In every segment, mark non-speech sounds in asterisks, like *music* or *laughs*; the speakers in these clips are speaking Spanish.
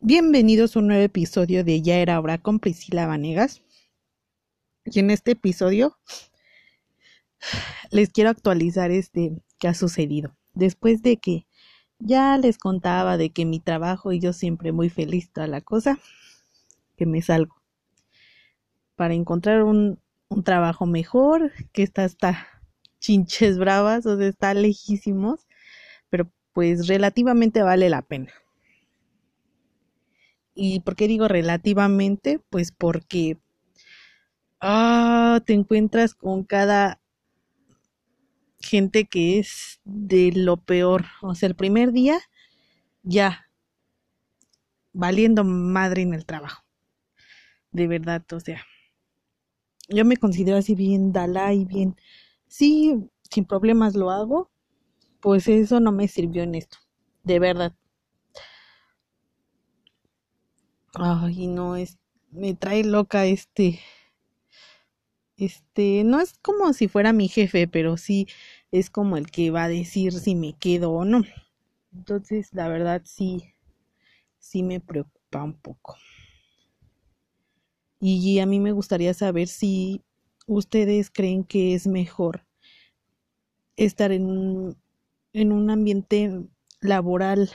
Bienvenidos a un nuevo episodio de Ya era hora con Priscila Vanegas. Y en este episodio *sighs* les quiero actualizar este que ha sucedido. Después de que ya les contaba de que mi trabajo y yo siempre muy feliz toda la cosa, que me salgo para encontrar un, un trabajo mejor, que está hasta *laughs* chinches bravas, o sea, está lejísimos, pero pues relativamente vale la pena. ¿Y por qué digo relativamente? Pues porque ah, te encuentras con cada gente que es de lo peor. O sea, el primer día ya valiendo madre en el trabajo. De verdad, o sea. Yo me considero así bien Dalai, bien. Sí, sin problemas lo hago. Pues eso no me sirvió en esto. De verdad. Ay, no, es, me trae loca este, este, no es como si fuera mi jefe, pero sí es como el que va a decir si me quedo o no. Entonces, la verdad sí, sí me preocupa un poco. Y a mí me gustaría saber si ustedes creen que es mejor estar en en un ambiente laboral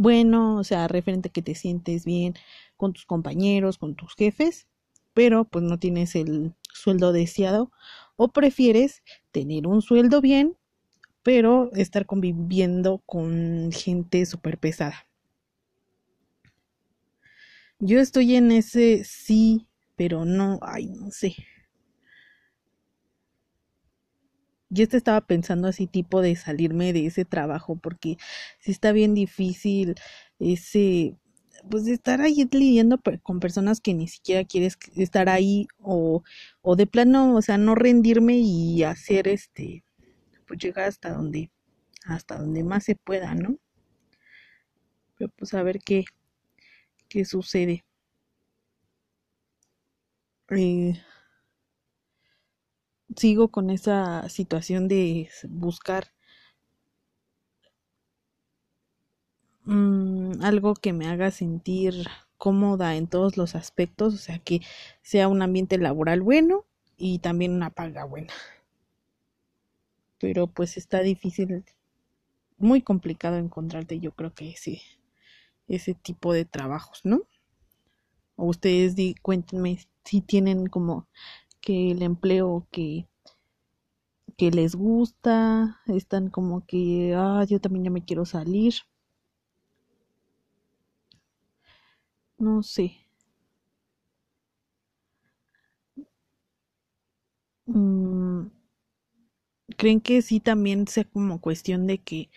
bueno, o sea, referente a que te sientes bien con tus compañeros, con tus jefes, pero pues no tienes el sueldo deseado o prefieres tener un sueldo bien, pero estar conviviendo con gente súper pesada. Yo estoy en ese sí, pero no, ay, no sé. Yo te estaba pensando así tipo de salirme de ese trabajo porque si está bien difícil ese pues estar ahí lidiando con personas que ni siquiera quieres estar ahí o, o de plano, o sea, no rendirme y hacer este pues llegar hasta donde hasta donde más se pueda, ¿no? Pero pues a ver qué qué sucede. Eh, sigo con esa situación de buscar mm, algo que me haga sentir cómoda en todos los aspectos, o sea, que sea un ambiente laboral bueno y también una paga buena. Pero pues está difícil, muy complicado encontrarte, yo creo que ese, ese tipo de trabajos, ¿no? O ustedes cuéntenme si tienen como que el empleo que, que les gusta, están como que, ah, yo también ya me quiero salir. No sé. Mm, ¿Creen que sí también sea como cuestión de que,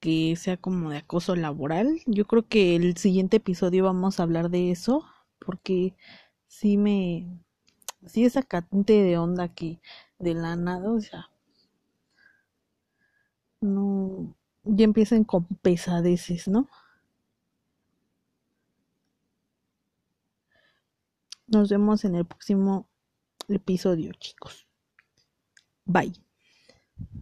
que sea como de acoso laboral? Yo creo que el siguiente episodio vamos a hablar de eso, porque sí me, sí esa cante de onda que de la nada, o sea, no, ya empiezan con pesadeces, ¿no? Nos vemos en el próximo episodio, chicos. Bye.